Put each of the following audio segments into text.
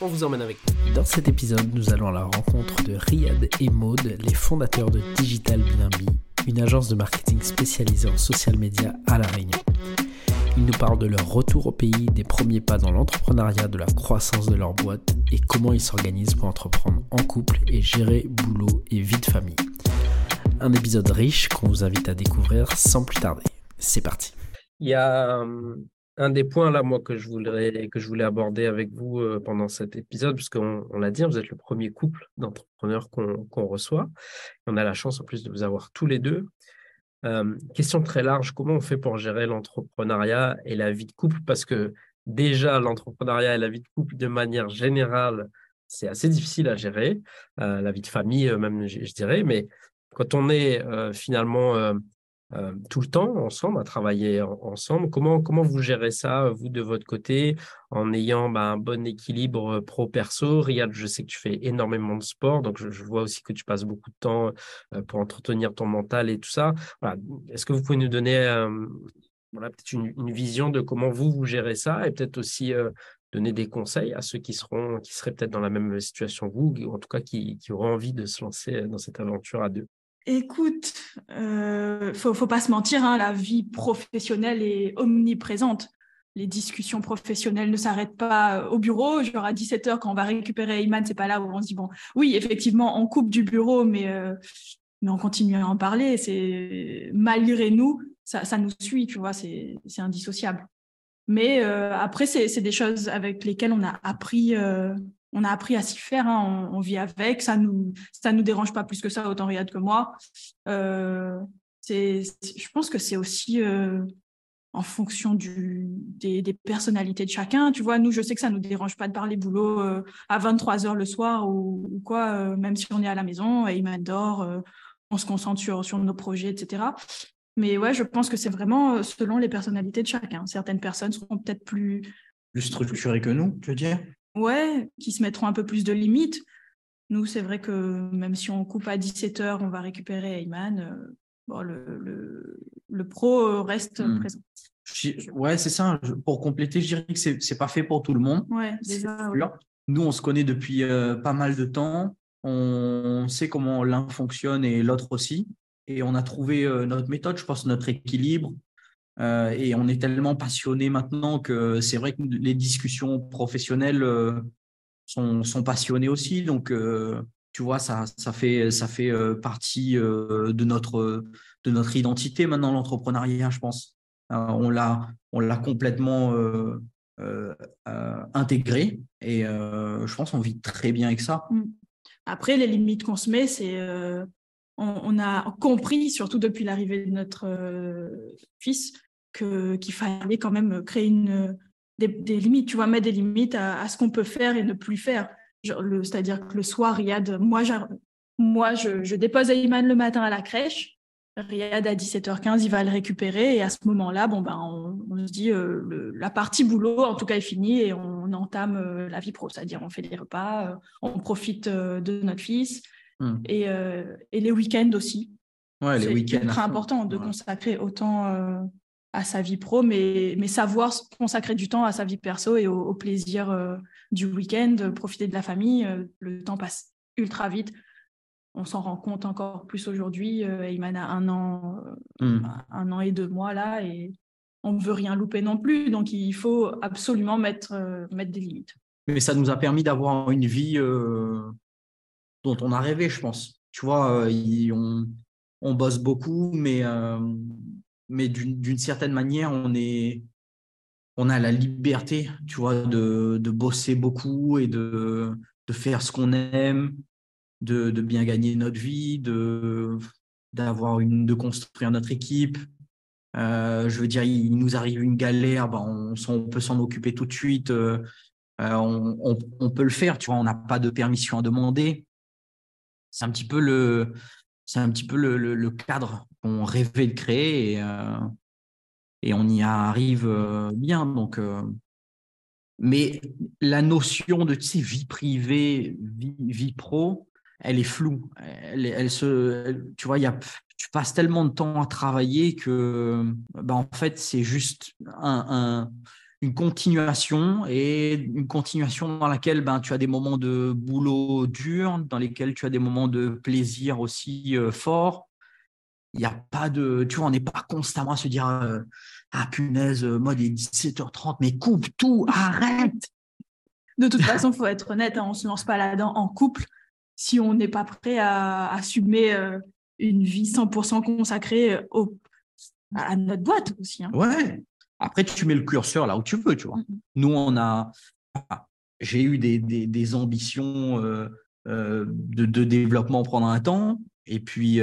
on vous emmène avec nous. Dans cet épisode, nous allons à la rencontre de Riyad et Maud, les fondateurs de Digital Blimby, une agence de marketing spécialisée en social media à La Réunion. Ils nous parlent de leur retour au pays, des premiers pas dans l'entrepreneuriat, de la croissance de leur boîte et comment ils s'organisent pour entreprendre en couple et gérer boulot et vie de famille. Un épisode riche qu'on vous invite à découvrir sans plus tarder. C'est parti. Il y a euh, un des points là, moi, que je voulais, que je voulais aborder avec vous euh, pendant cet épisode, puisqu'on on l'a dit, vous êtes le premier couple d'entrepreneurs qu'on reçoit. on a la chance en plus de vous avoir tous les deux. Euh, question très large, comment on fait pour gérer l'entrepreneuriat et la vie de couple? Parce que déjà, l'entrepreneuriat et la vie de couple, de manière générale, c'est assez difficile à gérer. Euh, la vie de famille, même, je, dirais. Mais quand on est finalement euh, tout le temps ensemble, à travailler ensemble. Comment, comment vous gérez ça, vous, de votre côté, en ayant bah, un bon équilibre pro-perso Riyad, je sais que tu fais énormément de sport, donc je, vois aussi que tu passes beaucoup de temps euh, pour entretenir ton mental et tout ça. Est-ce que vous pouvez nous donner euh, peut-être une, vision de comment vous, vous gérez ça et peut-être aussi donner des conseils à ceux qui, seront, qui seraient peut-être dans la même situation que vous, ou en tout cas qui auront envie de se lancer dans cette aventure à deux? Écoute, euh, faut, faut pas se mentir, hein, la vie professionnelle est omniprésente. Les discussions professionnelles ne s'arrêtent pas euh, au bureau. Genre à 17h, quand on va récupérer Iman, c'est pas là où on se dit, bon, oui, effectivement, on coupe du bureau, mais, euh, mais on continue à en parler. C'est Malgré nous, ça, nous suit, tu vois, c'est indissociable. Mais euh, après, c'est des choses avec lesquelles on a appris on a appris à s'y faire, hein, on, vit avec, ça nous ça nous dérange pas plus que ça, autant Riyad que moi. Euh, je pense que c'est aussi euh, en fonction des, personnalités de chacun. Tu vois, nous, je sais que ça nous dérange pas de parler boulot euh, à 23 heures le soir ou, quoi, même si on est à la maison, et il dort, on se concentre sur, sur nos projets, etc. Mais ouais, je pense que c'est vraiment selon les personnalités de chacun. Certaines personnes seront peut-être plus... Plus structurées que nous, tu veux dire? Ouais, qui se mettront un peu plus de limites. Nous, c'est vrai que même si on coupe à 17 heures, on va récupérer Ayman. Euh, bon, le, le, pro reste hmm. présent. Ouais, c'est ça. Pour compléter, je dirais que c'est n'est pas fait pour tout le monde. Ouais, déjà, Nous, on se connaît depuis euh, pas mal de temps. On sait comment l'un fonctionne et l'autre aussi. Et on a trouvé euh, notre méthode, je pense, notre équilibre. Euh, et on est tellement passionné maintenant que c'est vrai que les discussions professionnelles euh, sont, passionnées aussi. Donc, euh, tu vois, ça, fait, ça fait partie de, notre, de notre identité maintenant, l'entrepreneuriat, je pense. on l'a complètement intégré et je pense qu'on vit très bien avec ça. Mm. Après, les limites qu'on se met, c'est on, a compris, surtout depuis l'arrivée de notre fils, qu'il fallait quand même créer une, des, limites, tu vois, mettre des limites à, ce qu'on peut faire et ne plus faire. C'est-à-dire que le soir, Riyad, moi, moi je, je, dépose Ayman le matin à la crèche. Riyad, à 17h15, il va le récupérer. Et à ce moment-là, bon, ben, on, se dit, euh, la partie boulot, en tout cas, est finie et on, entame euh, la vie pro. C'est-à-dire, on fait des repas, euh, on profite de notre fils hmm. et, et, les week-ends aussi. Ouais, les week-ends. C'est très important de consacrer autant à sa vie pro, mais, mais savoir consacrer du temps à sa vie perso et au, plaisir euh, du week-end, profiter de la famille. Euh, le temps passe ultra vite. On s'en rend compte encore plus aujourd'hui. Euh, il a un an, hmm. un an et deux mois là, et on ne veut rien louper non plus. Donc il faut absolument mettre, mettre des limites. Mais ça nous a permis d'avoir une vie dont on a rêvé, je pense. Tu vois, on, on bosse beaucoup, mais mais d'une certaine manière, on, est, on a la liberté, tu vois, de, de bosser beaucoup et de, de faire ce qu'on aime, de, de, bien gagner notre vie, de, d'avoir une, de construire notre équipe. Euh, je veux dire, il nous arrive une galère, ben on, on, peut s'en occuper tout de suite. Euh, on, peut le faire, tu vois, on n'a pas de permission à demander. C'est un petit peu le, c'est un petit peu le, cadre qu'on rêvait de créer et, et on y arrive bien. Donc, mais la notion de vie privée, vie, pro, elle est floue. Elle, se, tu vois, y a, tu passes tellement de temps à travailler que, bah, en fait, c'est juste un, une continuation et une continuation dans laquelle ben, tu as des moments de boulot dur, dans lesquels tu as des moments de plaisir aussi euh, forts. Il n'y a pas de, tu vois, on n'est pas constamment à se dire, euh, ah punaise, euh, moi, il est 17h30, mais coupe tout, arrête. De toute façon, il faut être honnête, hein, on ne se lance pas là-dedans en couple si on n'est pas prêt à assumer une vie 100% consacrée au, à notre boîte aussi. Hein. Ouais. Après, tu mets le curseur là où tu veux, tu vois. Nous, on a. J'ai eu des, des, ambitions euh, de, de, développement pendant un temps. Et puis,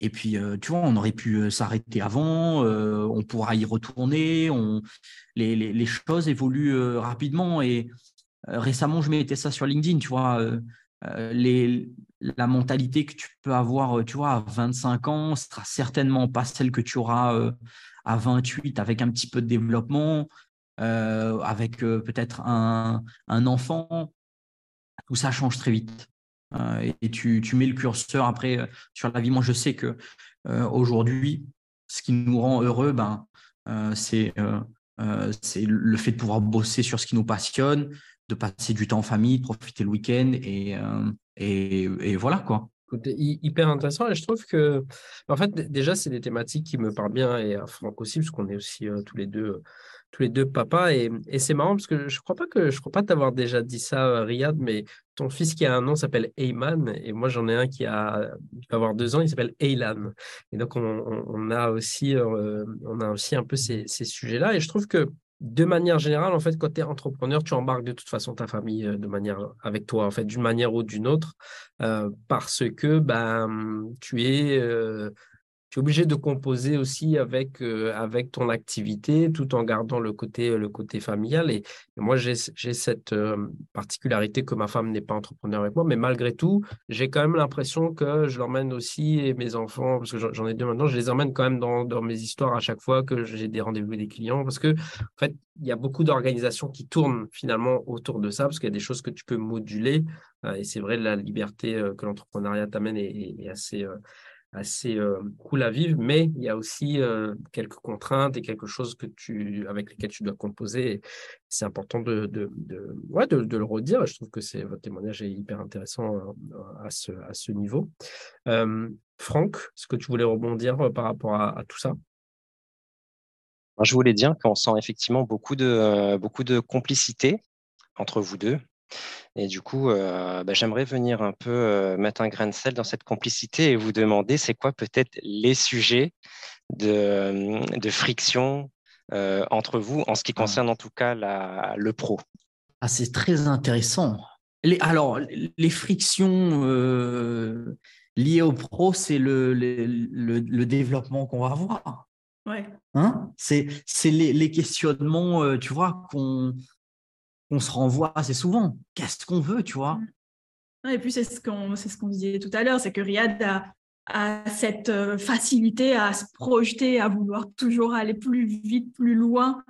et puis, tu vois, on aurait pu s'arrêter avant, on pourra y retourner, les, choses évoluent rapidement. Et récemment, je mettais ça sur LinkedIn, tu vois, la mentalité que tu peux avoir, tu vois, à 25 ans, ce sera certainement pas celle que tu auras à 28 avec un petit peu de développement, avec peut-être un, enfant. Tout ça change très vite. Euh, et tu, mets le curseur après euh, sur la vie. Moi, je sais que euh, aujourd'hui, ce qui nous rend heureux, ben, c'est le fait de pouvoir bosser sur ce qui nous passionne, de passer du temps en famille, de profiter le week-end et, et, voilà quoi. Hyper intéressant et je trouve que en fait déjà c'est des thématiques qui me parlent bien et à Franck aussi parce qu'on est aussi tous les deux tous les deux papas. Et, c'est marrant parce que je crois pas que je crois pas t'avoir déjà dit ça, euh, Riyad, mais ton fils qui a un nom s'appelle Eyman et moi j'en ai un qui a il va avoir deux ans, il s'appelle Eylan. Et donc on, a aussi euh, on a aussi un peu ces, sujets-là. Et je trouve que de manière générale, en fait, quand tu es entrepreneur, tu embarques de toute façon ta famille euh, de manière avec toi, en fait, d'une manière ou d'une autre, parce que ben tu es tu es obligé de composer aussi avec, euh, avec ton activité tout en gardant le côté, le côté familial. Et, moi, j'ai cette euh, particularité que ma femme n'est pas entrepreneur avec moi, mais malgré tout, j'ai quand même l'impression que je l'emmène aussi et mes enfants, parce que j'en ai deux maintenant, je les emmène quand même dans, dans mes histoires à chaque fois que j'ai des rendez-vous des clients, parce que en fait, il y a beaucoup d'organisations qui tournent finalement autour de ça, parce qu'il y a des choses que tu peux moduler. Euh, et c'est vrai, la liberté que l'entrepreneuriat t'amène est, assez assez euh, cool à vivre, mais il y a aussi euh, quelques contraintes et quelque chose que tu, avec lesquelles tu dois composer. C'est important de, de, de, ouais, de, de, le redire. Je trouve que c'est, votre témoignage est hyper intéressant euh, à, ce, à ce niveau. Franck, est-ce que tu voulais rebondir par rapport à, tout ça? Je voulais dire qu'on sent effectivement beaucoup de, beaucoup de complicité entre vous deux. Et du coup, euh, bah, j'aimerais venir un peu euh, mettre un grain de sel dans cette complicité et vous demander, c'est quoi peut-être les sujets de, de friction euh, entre vous en ce qui ah. concerne en tout cas la, le pro? Ah, C'est très intéressant. Les, alors, les frictions liées au pro, c'est le, le, le, développement qu'on va avoir. Ouais. Hein? C'est les, les, questionnements, tu vois, qu'on on se renvoie assez souvent. Qu'est-ce qu'on veut, tu vois? Mmh. Et puis, c'est ce qu'on ce qu'on disait tout à l'heure, c'est que Riyad a, cette euh, facilité à se projeter, à vouloir toujours aller plus vite, plus loin.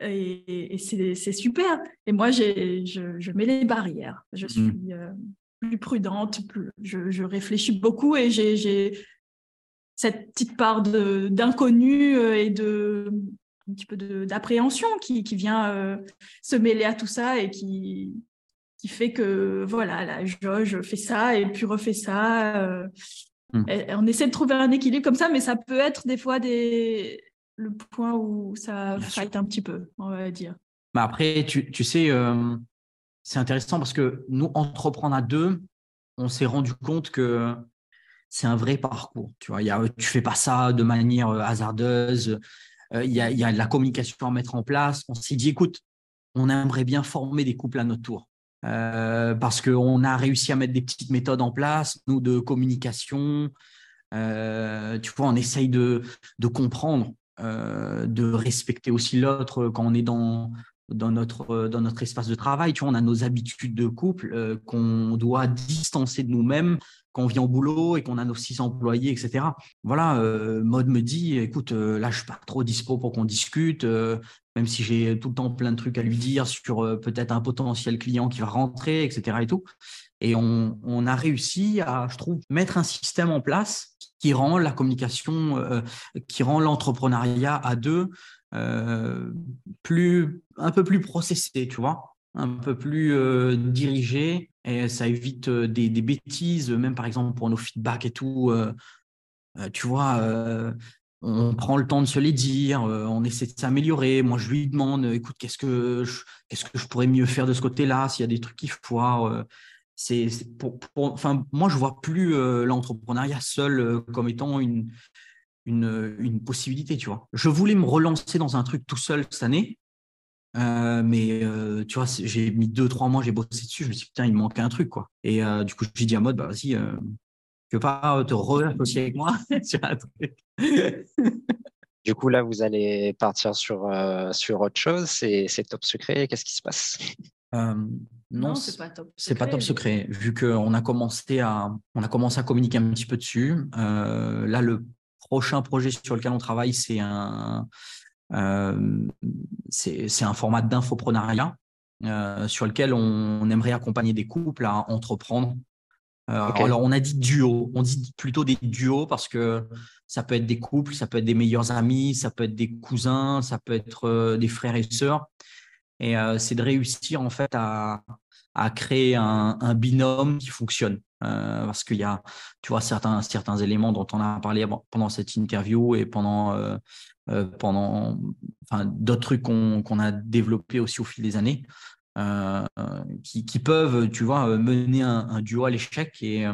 Et, c'est super. Et moi, je, je, mets les barrières. Je mmh. suis euh, plus prudente, je, réfléchis beaucoup et j'ai cette petite part d'inconnu euh, et de, un petit peu d'appréhension qui, qui, vient euh, se mêler à tout ça et qui, qui fait que voilà, la jauge fait ça et puis refait ça. Euh, hmm. on essaie de trouver un équilibre comme ça, mais ça peut être des fois des... le point où ça fight un petit peu, on va dire. Mais après, tu, tu sais, euh, c'est intéressant parce que nous, entreprendre à deux, on s'est rendu compte que c'est un vrai parcours. Tu vois, y a, tu fais pas ça de manière hasardeuse. Euh, il y, a, de la communication à mettre en place. On s'est dit, écoute, on aimerait bien former des couples à notre tour. Euh, parce qu'on a réussi à mettre des petites méthodes en place, nous, de communication. Euh, tu vois, on essaye de, comprendre, de respecter aussi l'autre quand on est dans, dans notre, dans notre espace de travail. Tu vois, on a nos habitudes de couple qu'on doit distancer de nous-mêmes quand on vient au boulot et qu'on a nos six employés, etc. Voilà, Mode me dit, écoute, là, je suis pas trop dispo pour qu'on discute, même si j'ai tout le temps plein de trucs à lui dire sur peut-être un potentiel client qui va rentrer, etc. Et tout. Et on, a réussi à, je trouve, mettre un système en place qui rend la communication, qui rend l'entrepreneuriat à deux euh, plus, un peu plus processé, tu vois, un peu plus euh, dirigé, et ça évite euh, des, bêtises, même par exemple pour nos feedbacks et tout. tu vois, on prend le temps de se les dire, on essaie de s'améliorer. Moi, je lui demande, écoute, qu'est-ce que je, qu'est-ce que je pourrais mieux faire de ce côté-là, s'il y a des trucs qui foirent. c'est, pour, enfin, moi, je vois plus l'entrepreneuriat seul comme étant une, une, possibilité, tu vois. Je voulais me relancer dans un truc tout seul cette année, euh, mais euh, tu vois, j'ai mis deux, trois mois, j'ai bossé dessus, je me suis dit, putain, il me manquait un truc, quoi. Et euh, du coup, j'ai dit à mode, bah vas-y, tu veux pas te re-associer avec moi? Sur un truc Du coup, là, vous allez partir sur, sur autre chose. C'est top secret. Qu'est-ce qui se passe? Non, c'est pas top. C'est pas top secret, vu qu'on a commencé à, on a commencé à communiquer un petit peu dessus. là, le prochain projet sur lequel on travaille, c'est un, euh, c'est un format d'infoprenariat euh, sur lequel on, aimerait accompagner des couples à entreprendre. Euh, alors, on a dit duo, on dit plutôt des duos parce que ça peut être des couples, ça peut être des meilleurs amis, ça peut être des cousins, ça peut être des frères et sœurs. Et c'est de réussir en fait à, à créer un, un, binôme qui fonctionne. Euh, parce qu'il y a, tu vois, certains, certains éléments dont on a parlé pendant cette interview et pendant, euh, euh, pendant enfin, d'autres trucs qu'on a développés aussi au fil des années, qui, qui, peuvent, tu vois, mener un, un duo à l'échec et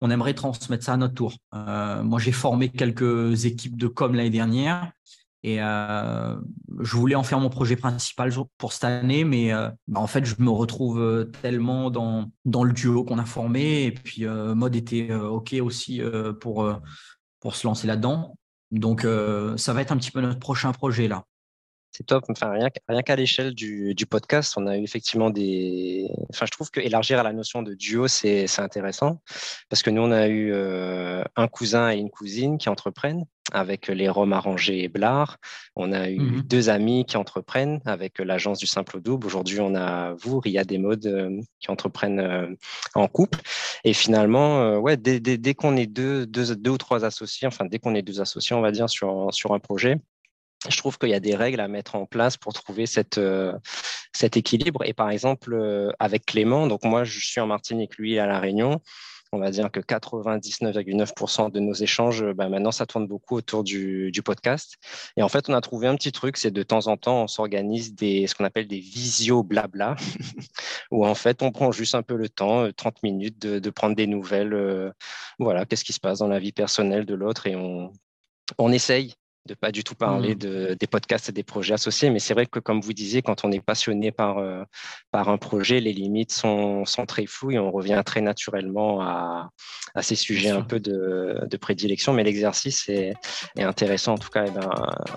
on aimerait transmettre ça à notre tour. moi, j'ai formé quelques équipes de com l'année dernière et euh, je voulais en faire mon projet principal pour cette année, mais euh, bah, en fait, je me retrouve euh, tellement dans, le duo qu'on a formé. Et puis, Mode était OK aussi pour se lancer là-dedans. Donc, ça va être un petit peu notre prochain projet là. C'est top. Enfin, rien, rien qu'à l'échelle du, du, podcast, on a eu effectivement des. Enfin, je trouve que élargir à la notion de duo, c'est intéressant parce que nous, on a eu un cousin et une cousine qui entreprennent avec les Roms arrangés et Blard. On a eu mmh deux amis qui entreprennent avec l'agence du simple au double. Aujourd'hui, on a vous, Ria des modes, euh, qui entreprennent euh, en couple. Et finalement, euh, ouais, dès, dès, qu'on est deux, deux, deux, ou trois associés, enfin, dès qu'on est deux associés, on va dire, sur, sur un projet, je trouve qu'il y a des règles à mettre en place pour trouver cette, cet équilibre. Et par exemple, avec Clément, donc moi, je suis en Martinique, lui à La Réunion on va dire que 99,9% de nos échanges, bah, maintenant, ça tourne beaucoup autour du, podcast. Et en fait, on a trouvé un petit truc, c'est de temps en temps, on s'organise des, ce qu'on appelle des visio blabla, où en fait, on prend juste un peu le temps, 30 euh, minutes, de, prendre des nouvelles. Euh, voilà, qu'est-ce qui se passe dans la vie personnelle de l'autre et on, on essaye de pas du tout parler mmh. de, des podcasts et des projets associés, mais c'est vrai que comme vous disiez, quand on est passionné par, euh, par un projet, les limites sont, sont, très floues et on revient très naturellement à, à ces sujets un peu de, de prédilection. Mais l'exercice est, est, intéressant en tout cas. Et eh ben,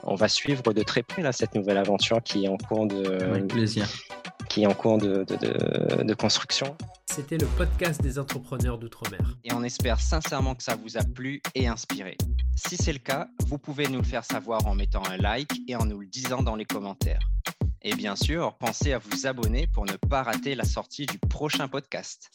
on va suivre de très près là, cette nouvelle aventure qui est en cours de, plaisir. Qui est en cours de, de, de construction. C'était le podcast des entrepreneurs d'outre-mer. Et on espère sincèrement que ça vous a plu et inspiré. Si c'est le cas, vous pouvez nous le faire savoir en mettant un like et en nous le disant dans les commentaires. Et bien sûr, pensez à vous abonner pour ne pas rater la sortie du prochain podcast.